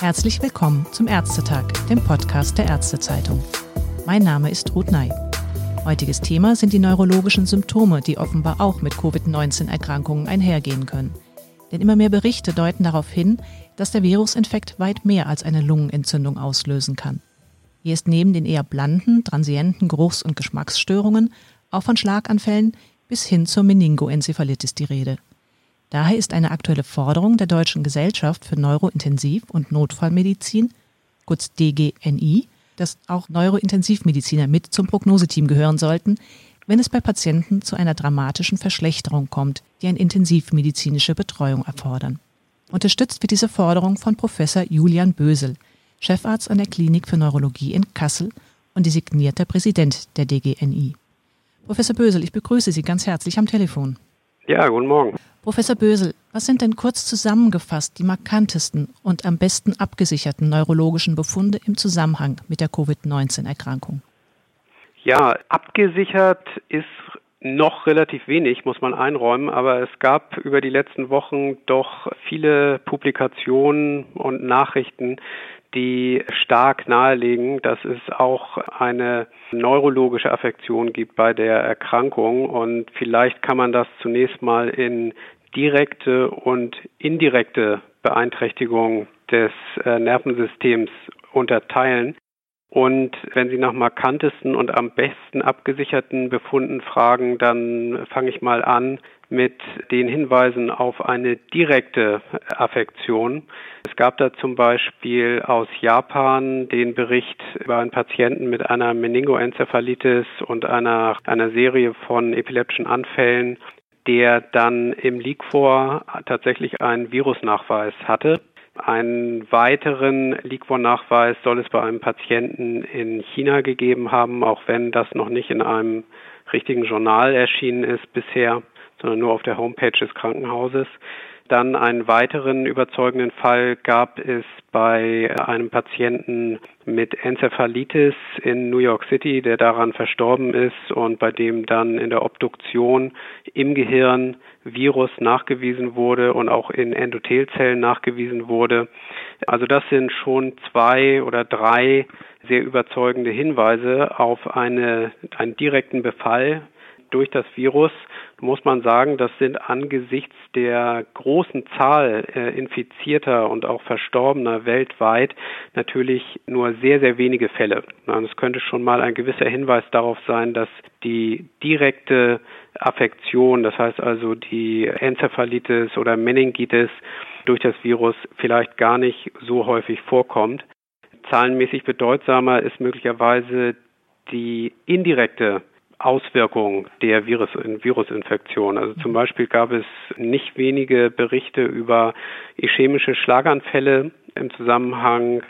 Herzlich willkommen zum Ärztetag, dem Podcast der Ärztezeitung. Mein Name ist Ruth Ney. Heutiges Thema sind die neurologischen Symptome, die offenbar auch mit Covid-19-Erkrankungen einhergehen können. Denn immer mehr Berichte deuten darauf hin, dass der Virusinfekt weit mehr als eine Lungenentzündung auslösen kann. Hier ist neben den eher blanden, transienten Geruchs- und Geschmacksstörungen auch von Schlaganfällen bis hin zur Meningoenzephalitis die Rede. Daher ist eine aktuelle Forderung der Deutschen Gesellschaft für Neurointensiv- und Notfallmedizin, kurz DGNI, dass auch Neurointensivmediziner mit zum Prognoseteam gehören sollten, wenn es bei Patienten zu einer dramatischen Verschlechterung kommt, die eine intensivmedizinische Betreuung erfordern. Unterstützt wird diese Forderung von Professor Julian Bösel, Chefarzt an der Klinik für Neurologie in Kassel und designierter Präsident der DGNI. Professor Bösel, ich begrüße Sie ganz herzlich am Telefon. Ja, guten Morgen. Professor Bösel, was sind denn kurz zusammengefasst die markantesten und am besten abgesicherten neurologischen Befunde im Zusammenhang mit der Covid-19-Erkrankung? Ja, abgesichert ist noch relativ wenig, muss man einräumen, aber es gab über die letzten Wochen doch viele Publikationen und Nachrichten, die stark nahelegen, dass es auch eine neurologische Affektion gibt bei der Erkrankung. Und vielleicht kann man das zunächst mal in direkte und indirekte Beeinträchtigung des äh, Nervensystems unterteilen. Und wenn Sie nach markantesten und am besten abgesicherten Befunden fragen, dann fange ich mal an mit den Hinweisen auf eine direkte Affektion. Es gab da zum Beispiel aus Japan den Bericht über einen Patienten mit einer Meningoenzephalitis und einer, einer Serie von epileptischen Anfällen, der dann im Liquor tatsächlich einen Virusnachweis hatte. Einen weiteren Liquor-Nachweis soll es bei einem Patienten in China gegeben haben, auch wenn das noch nicht in einem richtigen Journal erschienen ist bisher, sondern nur auf der Homepage des Krankenhauses. Dann einen weiteren überzeugenden Fall gab es bei einem Patienten mit Enzephalitis in New York City, der daran verstorben ist und bei dem dann in der Obduktion im Gehirn Virus nachgewiesen wurde und auch in Endothelzellen nachgewiesen wurde. Also das sind schon zwei oder drei sehr überzeugende Hinweise auf eine, einen direkten Befall durch das Virus muss man sagen, das sind angesichts der großen Zahl äh, infizierter und auch Verstorbener weltweit natürlich nur sehr, sehr wenige Fälle. Es könnte schon mal ein gewisser Hinweis darauf sein, dass die direkte Affektion, das heißt also die Enzephalitis oder Meningitis durch das Virus vielleicht gar nicht so häufig vorkommt. Zahlenmäßig bedeutsamer ist möglicherweise die indirekte Auswirkungen der Virus Virusinfektion. Also zum Beispiel gab es nicht wenige Berichte über ischämische Schlaganfälle im Zusammenhang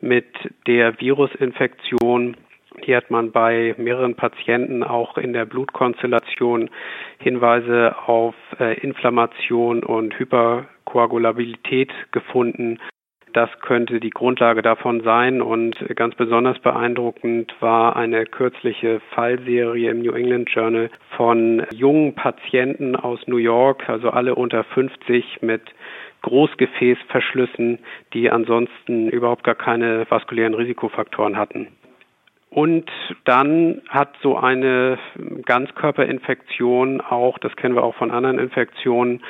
mit der Virusinfektion. Hier hat man bei mehreren Patienten auch in der Blutkonstellation Hinweise auf äh, Inflammation und Hyperkoagulabilität gefunden. Das könnte die Grundlage davon sein. Und ganz besonders beeindruckend war eine kürzliche Fallserie im New England Journal von jungen Patienten aus New York, also alle unter 50 mit Großgefäßverschlüssen, die ansonsten überhaupt gar keine vaskulären Risikofaktoren hatten. Und dann hat so eine Ganzkörperinfektion auch, das kennen wir auch von anderen Infektionen,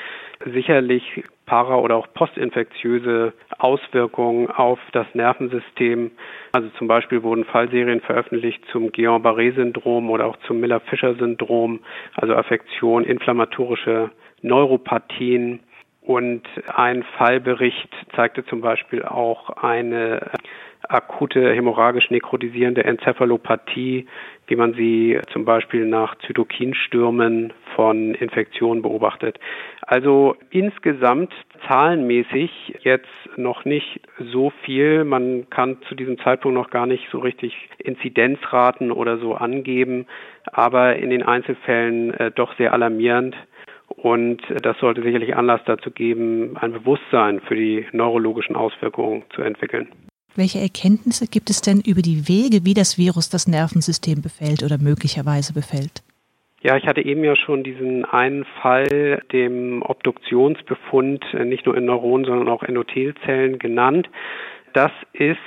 sicherlich para- oder auch postinfektiöse Auswirkungen auf das Nervensystem. Also zum Beispiel wurden Fallserien veröffentlicht zum Guillain-Barré-Syndrom oder auch zum Miller-Fischer-Syndrom, also Affektion, inflammatorische Neuropathien. Und ein Fallbericht zeigte zum Beispiel auch eine akute hämorrhagisch nekrotisierende Enzephalopathie, wie man sie zum Beispiel nach Zytokinstürmen von Infektionen beobachtet. Also insgesamt zahlenmäßig jetzt noch nicht so viel. Man kann zu diesem Zeitpunkt noch gar nicht so richtig Inzidenzraten oder so angeben, aber in den Einzelfällen äh, doch sehr alarmierend. Und das sollte sicherlich Anlass dazu geben, ein Bewusstsein für die neurologischen Auswirkungen zu entwickeln. Welche Erkenntnisse gibt es denn über die Wege, wie das Virus das Nervensystem befällt oder möglicherweise befällt? Ja, ich hatte eben ja schon diesen einen Fall, dem Obduktionsbefund, äh, nicht nur in Neuronen, sondern auch Endothelzellen genannt. Das ist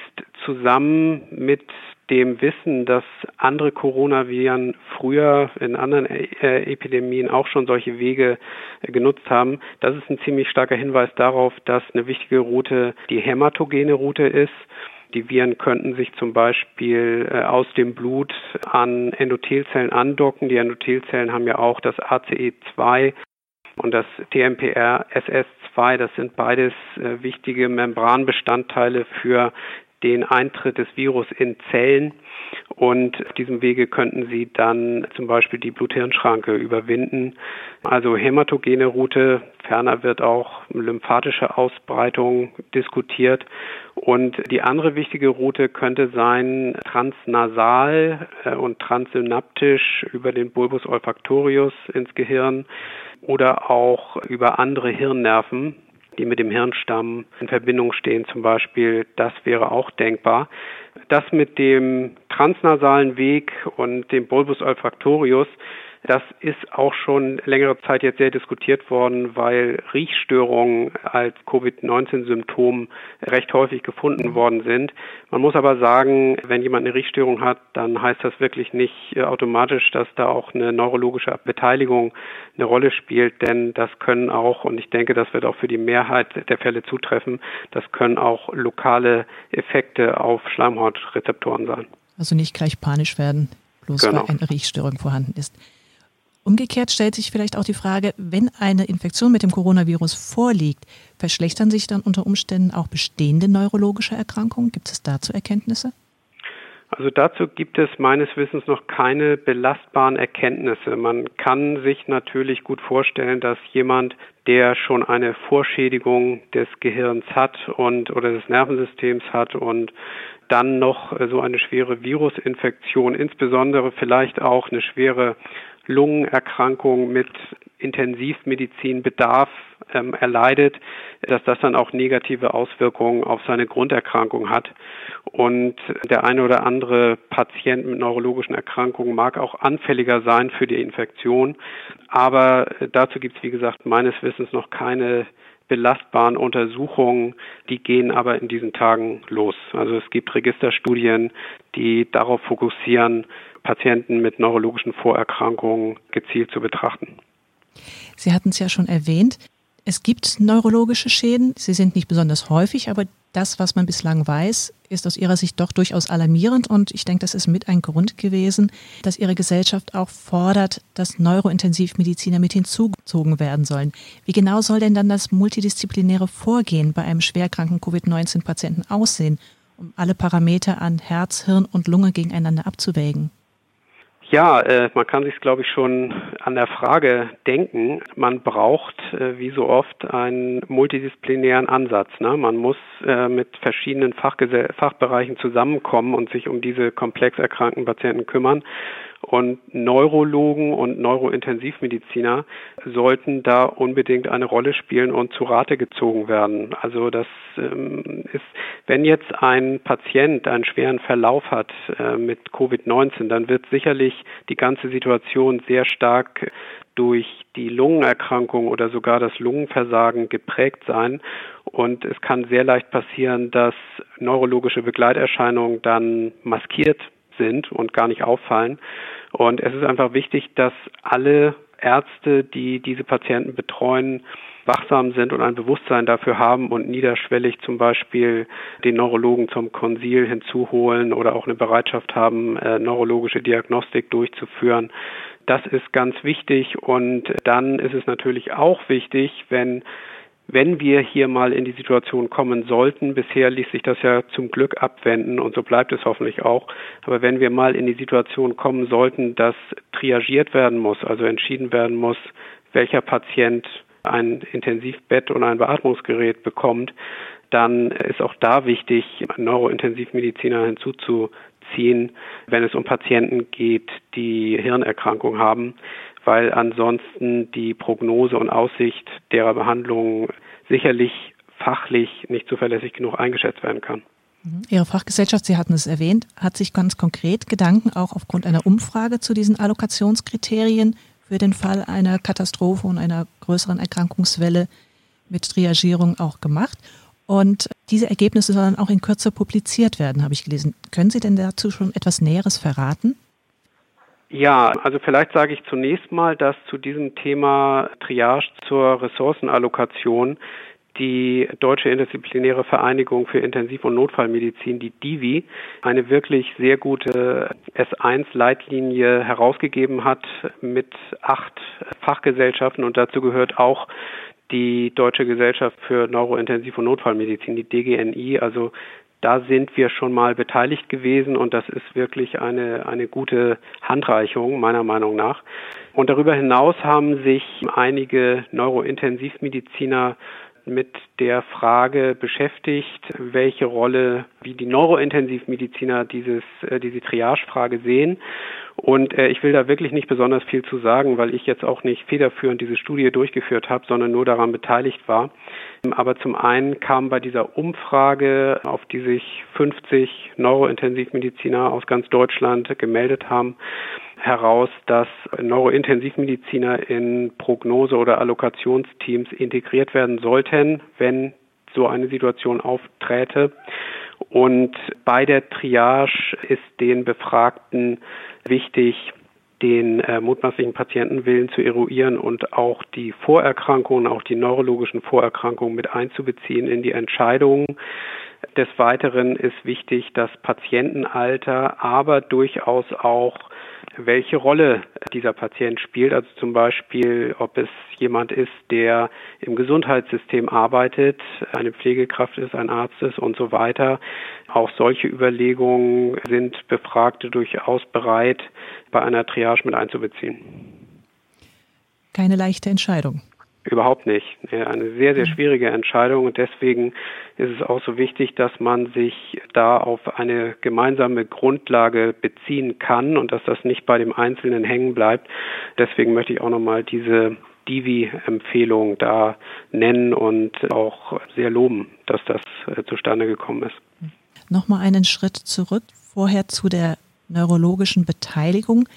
zusammen mit dem Wissen, dass andere Coronaviren früher in anderen äh, Epidemien auch schon solche Wege äh, genutzt haben, das ist ein ziemlich starker Hinweis darauf, dass eine wichtige Route die hämatogene Route ist. Die Viren könnten sich zum Beispiel äh, aus dem Blut an Endothelzellen andocken. Die Endothelzellen haben ja auch das ACE2 und das TMPR SS2. Das sind beides wichtige Membranbestandteile für den Eintritt des Virus in Zellen. Und auf diesem Wege könnten sie dann zum Beispiel die Blut-Hirn-Schranke überwinden. Also hämatogene Route, ferner wird auch lymphatische Ausbreitung diskutiert. Und die andere wichtige Route könnte sein transnasal äh, und transsynaptisch über den Bulbus olfactorius ins Gehirn oder auch über andere Hirnnerven die mit dem Hirnstamm in Verbindung stehen zum Beispiel, das wäre auch denkbar. Das mit dem transnasalen Weg und dem Bulbus olfactorius das ist auch schon längere Zeit jetzt sehr diskutiert worden, weil Riechstörungen als Covid-19-Symptom recht häufig gefunden worden sind. Man muss aber sagen, wenn jemand eine Riechstörung hat, dann heißt das wirklich nicht äh, automatisch, dass da auch eine neurologische Beteiligung eine Rolle spielt, denn das können auch, und ich denke, das wird auch für die Mehrheit der Fälle zutreffen, das können auch lokale Effekte auf Schleimhautrezeptoren sein. Also nicht gleich panisch werden, bloß genau. weil eine Riechstörung vorhanden ist. Umgekehrt stellt sich vielleicht auch die Frage, wenn eine Infektion mit dem Coronavirus vorliegt, verschlechtern sich dann unter Umständen auch bestehende neurologische Erkrankungen? Gibt es dazu Erkenntnisse? Also dazu gibt es meines Wissens noch keine belastbaren Erkenntnisse. Man kann sich natürlich gut vorstellen, dass jemand, der schon eine Vorschädigung des Gehirns hat und oder des Nervensystems hat und dann noch so eine schwere Virusinfektion, insbesondere vielleicht auch eine schwere Lungenerkrankung mit Intensivmedizinbedarf ähm, erleidet, dass das dann auch negative Auswirkungen auf seine Grunderkrankung hat. Und der eine oder andere Patient mit neurologischen Erkrankungen mag auch anfälliger sein für die Infektion. Aber dazu gibt es, wie gesagt, meines Wissens noch keine belastbaren Untersuchungen, die gehen aber in diesen Tagen los. Also es gibt Registerstudien, die darauf fokussieren, Patienten mit neurologischen Vorerkrankungen gezielt zu betrachten. Sie hatten es ja schon erwähnt. Es gibt neurologische Schäden. Sie sind nicht besonders häufig, aber das, was man bislang weiß, ist aus Ihrer Sicht doch durchaus alarmierend. Und ich denke, das ist mit ein Grund gewesen, dass Ihre Gesellschaft auch fordert, dass Neurointensivmediziner mit hinzugezogen werden sollen. Wie genau soll denn dann das multidisziplinäre Vorgehen bei einem schwerkranken Covid-19-Patienten aussehen, um alle Parameter an Herz, Hirn und Lunge gegeneinander abzuwägen? Ja, äh, man kann sich, glaube ich, schon an der Frage denken. Man braucht, äh, wie so oft, einen multidisziplinären Ansatz. Ne? Man muss äh, mit verschiedenen Fachbereichen zusammenkommen und sich um diese komplex erkrankten Patienten kümmern. Und Neurologen und Neurointensivmediziner sollten da unbedingt eine Rolle spielen und zu Rate gezogen werden. Also das ähm, ist, wenn jetzt ein Patient einen schweren Verlauf hat äh, mit Covid-19, dann wird sicherlich die ganze Situation sehr stark durch die Lungenerkrankung oder sogar das Lungenversagen geprägt sein. Und es kann sehr leicht passieren, dass neurologische Begleiterscheinungen dann maskiert sind und gar nicht auffallen. Und es ist einfach wichtig, dass alle Ärzte, die diese Patienten betreuen, wachsam sind und ein Bewusstsein dafür haben und niederschwellig zum Beispiel den Neurologen zum Konsil hinzuholen oder auch eine Bereitschaft haben, äh, neurologische Diagnostik durchzuführen. Das ist ganz wichtig und dann ist es natürlich auch wichtig, wenn wenn wir hier mal in die Situation kommen sollten, bisher ließ sich das ja zum Glück abwenden und so bleibt es hoffentlich auch, aber wenn wir mal in die Situation kommen sollten, dass triagiert werden muss, also entschieden werden muss, welcher Patient ein Intensivbett und ein Beatmungsgerät bekommt, dann ist auch da wichtig, Neurointensivmediziner hinzuzuziehen, wenn es um Patienten geht, die Hirnerkrankung haben weil ansonsten die Prognose und Aussicht derer Behandlung sicherlich fachlich nicht zuverlässig genug eingeschätzt werden kann. Mhm. Ihre Fachgesellschaft, Sie hatten es erwähnt, hat sich ganz konkret Gedanken auch aufgrund einer Umfrage zu diesen Allokationskriterien für den Fall einer Katastrophe und einer größeren Erkrankungswelle mit Triagierung auch gemacht. Und diese Ergebnisse sollen auch in Kürze publiziert werden, habe ich gelesen. Können Sie denn dazu schon etwas Näheres verraten? Ja, also vielleicht sage ich zunächst mal, dass zu diesem Thema Triage zur Ressourcenallokation die Deutsche Interdisziplinäre Vereinigung für Intensiv- und Notfallmedizin, die DIVI, eine wirklich sehr gute S1-Leitlinie herausgegeben hat mit acht Fachgesellschaften und dazu gehört auch die Deutsche Gesellschaft für Neurointensiv- und Notfallmedizin, die DGNI. Also da sind wir schon mal beteiligt gewesen und das ist wirklich eine, eine gute Handreichung meiner Meinung nach. Und darüber hinaus haben sich einige Neurointensivmediziner mit der Frage beschäftigt, welche Rolle, wie die Neurointensivmediziner dieses, äh, diese Triagefrage sehen. Und äh, ich will da wirklich nicht besonders viel zu sagen, weil ich jetzt auch nicht federführend diese Studie durchgeführt habe, sondern nur daran beteiligt war. Aber zum einen kam bei dieser Umfrage, auf die sich 50 Neurointensivmediziner aus ganz Deutschland gemeldet haben, heraus, dass Neurointensivmediziner in Prognose- oder Allokationsteams integriert werden sollten, wenn so eine Situation aufträte. Und bei der Triage ist den Befragten wichtig, den äh, mutmaßlichen Patientenwillen zu eruieren und auch die Vorerkrankungen, auch die neurologischen Vorerkrankungen mit einzubeziehen in die Entscheidungen. Des Weiteren ist wichtig das Patientenalter, aber durchaus auch welche Rolle dieser Patient spielt. Also zum Beispiel, ob es jemand ist, der im Gesundheitssystem arbeitet, eine Pflegekraft ist, ein Arzt ist und so weiter. Auch solche Überlegungen sind Befragte durchaus bereit, bei einer Triage mit einzubeziehen. Keine leichte Entscheidung. Überhaupt nicht. Eine sehr, sehr schwierige Entscheidung und deswegen ist es auch so wichtig, dass man sich da auf eine gemeinsame Grundlage beziehen kann und dass das nicht bei dem Einzelnen hängen bleibt. Deswegen möchte ich auch nochmal diese Divi-Empfehlung da nennen und auch sehr loben, dass das äh, zustande gekommen ist. Nochmal einen Schritt zurück, vorher zu der neurologischen Beteiligung.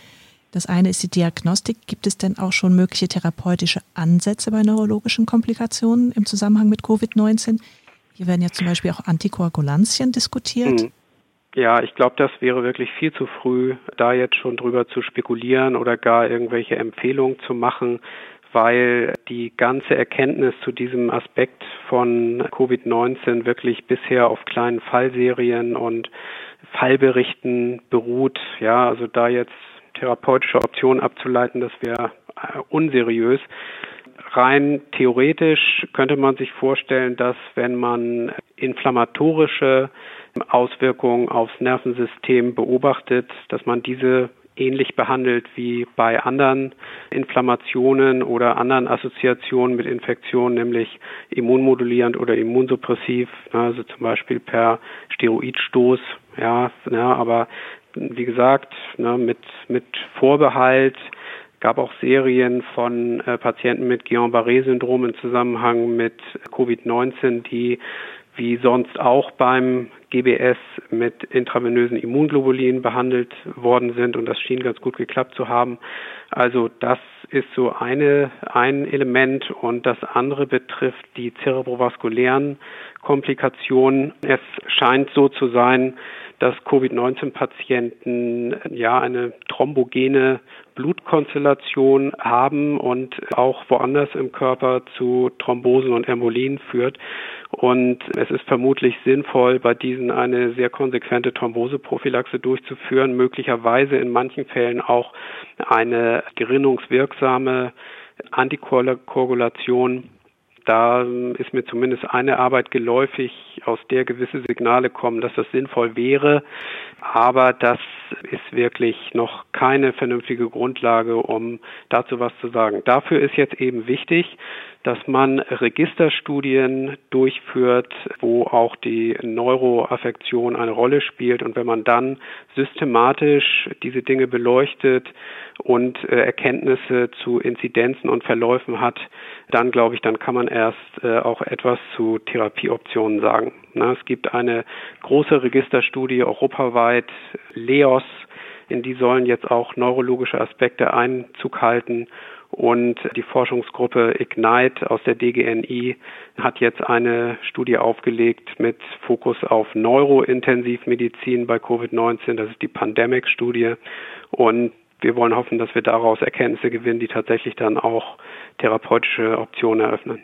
Das eine ist die Diagnostik. Gibt es denn auch schon mögliche therapeutische Ansätze bei neurologischen Komplikationen im Zusammenhang mit Covid-19? Hier werden ja zum Beispiel auch Antikoagulantien diskutiert. Hm. Ja, ich glaube, das wäre wirklich viel zu früh, da jetzt schon drüber zu spekulieren oder gar irgendwelche Empfehlungen zu machen, weil die ganze Erkenntnis zu diesem Aspekt von Covid-19 wirklich bisher auf kleinen Fallserien und Fallberichten beruht. Ja, also da jetzt therapeutische Option abzuleiten, das wäre äh, unseriös. Rein theoretisch könnte man sich vorstellen, dass wenn man inflammatorische Auswirkungen aufs Nervensystem beobachtet, dass man diese ähnlich behandelt wie bei anderen Inflammationen oder anderen Assoziationen mit Infektionen, nämlich immunmodulierend oder immunsuppressiv, also zum Beispiel per Steroidstoß, ja, ja aber wie gesagt, ne, mit, mit Vorbehalt, gab auch Serien von äh, Patienten mit Guillain-Barré-Syndrom im Zusammenhang mit Covid-19, die wie sonst auch beim GBS mit intravenösen Immunglobulinen behandelt worden sind und das schien ganz gut geklappt zu haben. Also das ist so eine, ein Element und das andere betrifft die zerebrovaskulären Komplikationen. Es scheint so zu sein, dass Covid-19-Patienten ja eine thrombogene Blutkonstellation haben und auch woanders im Körper zu Thrombosen und Embolien führt. Und es ist vermutlich sinnvoll, bei diesen eine sehr konsequente Thromboseprophylaxe durchzuführen, möglicherweise in manchen Fällen auch eine gerinnungswirksame Antikoagulation da ist mir zumindest eine Arbeit geläufig, aus der gewisse Signale kommen, dass das sinnvoll wäre. Aber das ist wirklich noch keine vernünftige Grundlage, um dazu was zu sagen. Dafür ist jetzt eben wichtig, dass man Registerstudien durchführt, wo auch die Neuroaffektion eine Rolle spielt. Und wenn man dann systematisch diese Dinge beleuchtet und äh, Erkenntnisse zu Inzidenzen und Verläufen hat, dann glaube ich, dann kann man erst äh, auch etwas zu Therapieoptionen sagen. Es gibt eine große Registerstudie europaweit, LEOS, in die sollen jetzt auch neurologische Aspekte Einzug halten. Und die Forschungsgruppe Ignite aus der DGNI hat jetzt eine Studie aufgelegt mit Fokus auf Neurointensivmedizin bei Covid-19. Das ist die Pandemic-Studie. Und wir wollen hoffen, dass wir daraus Erkenntnisse gewinnen, die tatsächlich dann auch therapeutische Optionen eröffnen.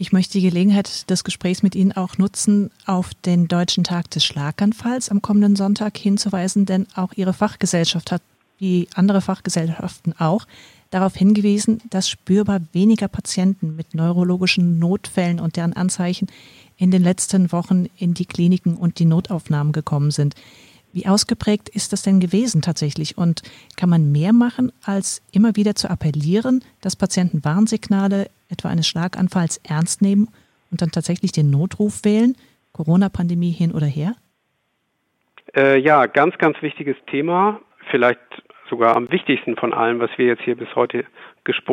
Ich möchte die Gelegenheit des Gesprächs mit Ihnen auch nutzen, auf den Deutschen Tag des Schlaganfalls am kommenden Sonntag hinzuweisen, denn auch Ihre Fachgesellschaft hat, wie andere Fachgesellschaften auch, darauf hingewiesen, dass spürbar weniger Patienten mit neurologischen Notfällen und deren Anzeichen in den letzten Wochen in die Kliniken und die Notaufnahmen gekommen sind. Wie ausgeprägt ist das denn gewesen tatsächlich? Und kann man mehr machen, als immer wieder zu appellieren, dass Patienten Warnsignale etwa eines Schlaganfalls ernst nehmen und dann tatsächlich den Notruf wählen? Corona-Pandemie hin oder her? Äh, ja, ganz, ganz wichtiges Thema. Vielleicht sogar am wichtigsten von allem, was wir jetzt hier bis heute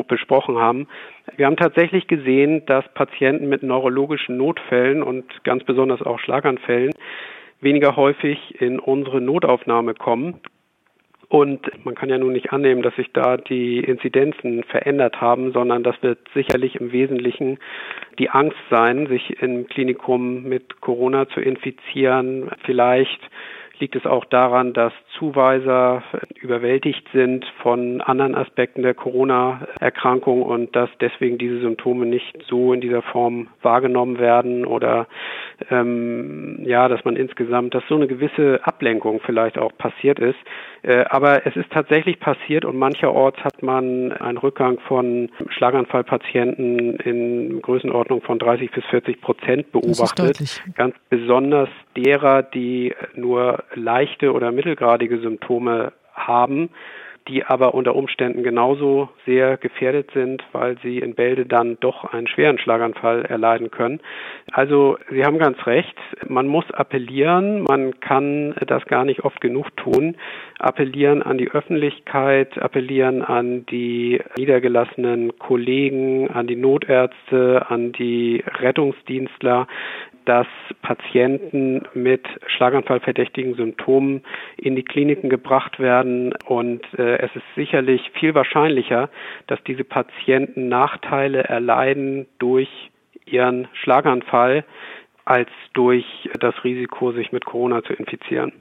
besprochen haben. Wir haben tatsächlich gesehen, dass Patienten mit neurologischen Notfällen und ganz besonders auch Schlaganfällen weniger häufig in unsere Notaufnahme kommen. Und man kann ja nun nicht annehmen, dass sich da die Inzidenzen verändert haben, sondern das wird sicherlich im Wesentlichen die Angst sein, sich im Klinikum mit Corona zu infizieren, vielleicht liegt es auch daran, dass Zuweiser überwältigt sind von anderen Aspekten der Corona-Erkrankung und dass deswegen diese Symptome nicht so in dieser Form wahrgenommen werden oder ähm, ja, dass man insgesamt, dass so eine gewisse Ablenkung vielleicht auch passiert ist. Äh, aber es ist tatsächlich passiert und mancherorts hat man einen Rückgang von Schlaganfallpatienten in Größenordnung von 30 bis 40 Prozent beobachtet. Ganz besonders derer, die nur leichte oder mittelgradige Symptome haben die aber unter Umständen genauso sehr gefährdet sind, weil sie in Bälde dann doch einen schweren Schlaganfall erleiden können. Also Sie haben ganz recht, man muss appellieren, man kann das gar nicht oft genug tun, appellieren an die Öffentlichkeit, appellieren an die niedergelassenen Kollegen, an die Notärzte, an die Rettungsdienstler, dass Patienten mit schlaganfallverdächtigen Symptomen in die Kliniken gebracht werden. Und äh, es ist sicherlich viel wahrscheinlicher, dass diese Patienten Nachteile erleiden durch ihren Schlaganfall als durch das Risiko, sich mit Corona zu infizieren.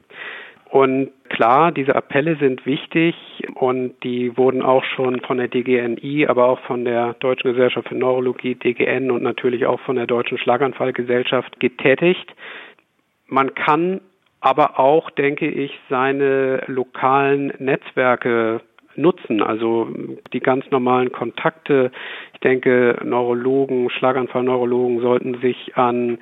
Und klar, diese Appelle sind wichtig und die wurden auch schon von der DGNI, aber auch von der Deutschen Gesellschaft für Neurologie, DGN und natürlich auch von der Deutschen Schlaganfallgesellschaft getätigt. Man kann aber auch, denke ich, seine lokalen Netzwerke nutzen, also die ganz normalen Kontakte. Ich denke, Neurologen, Schlaganfallneurologen sollten sich an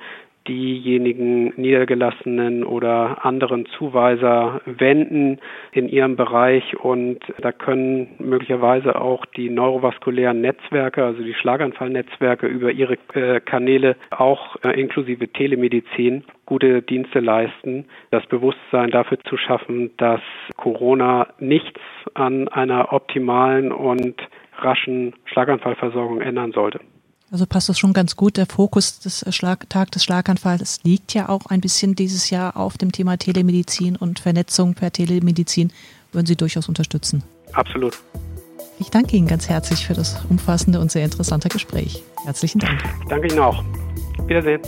diejenigen niedergelassenen oder anderen Zuweiser wenden in ihrem Bereich und da können möglicherweise auch die neurovaskulären Netzwerke, also die Schlaganfallnetzwerke über ihre äh, Kanäle auch äh, inklusive Telemedizin gute Dienste leisten, das Bewusstsein dafür zu schaffen, dass Corona nichts an einer optimalen und raschen Schlaganfallversorgung ändern sollte. Also passt das schon ganz gut. Der Fokus des äh, Schlag Tag des Schlaganfalls liegt ja auch ein bisschen dieses Jahr auf dem Thema Telemedizin und Vernetzung per Telemedizin. Würden Sie durchaus unterstützen? Absolut. Ich danke Ihnen ganz herzlich für das umfassende und sehr interessante Gespräch. Herzlichen Dank. Danke Ihnen auch. Wiedersehen.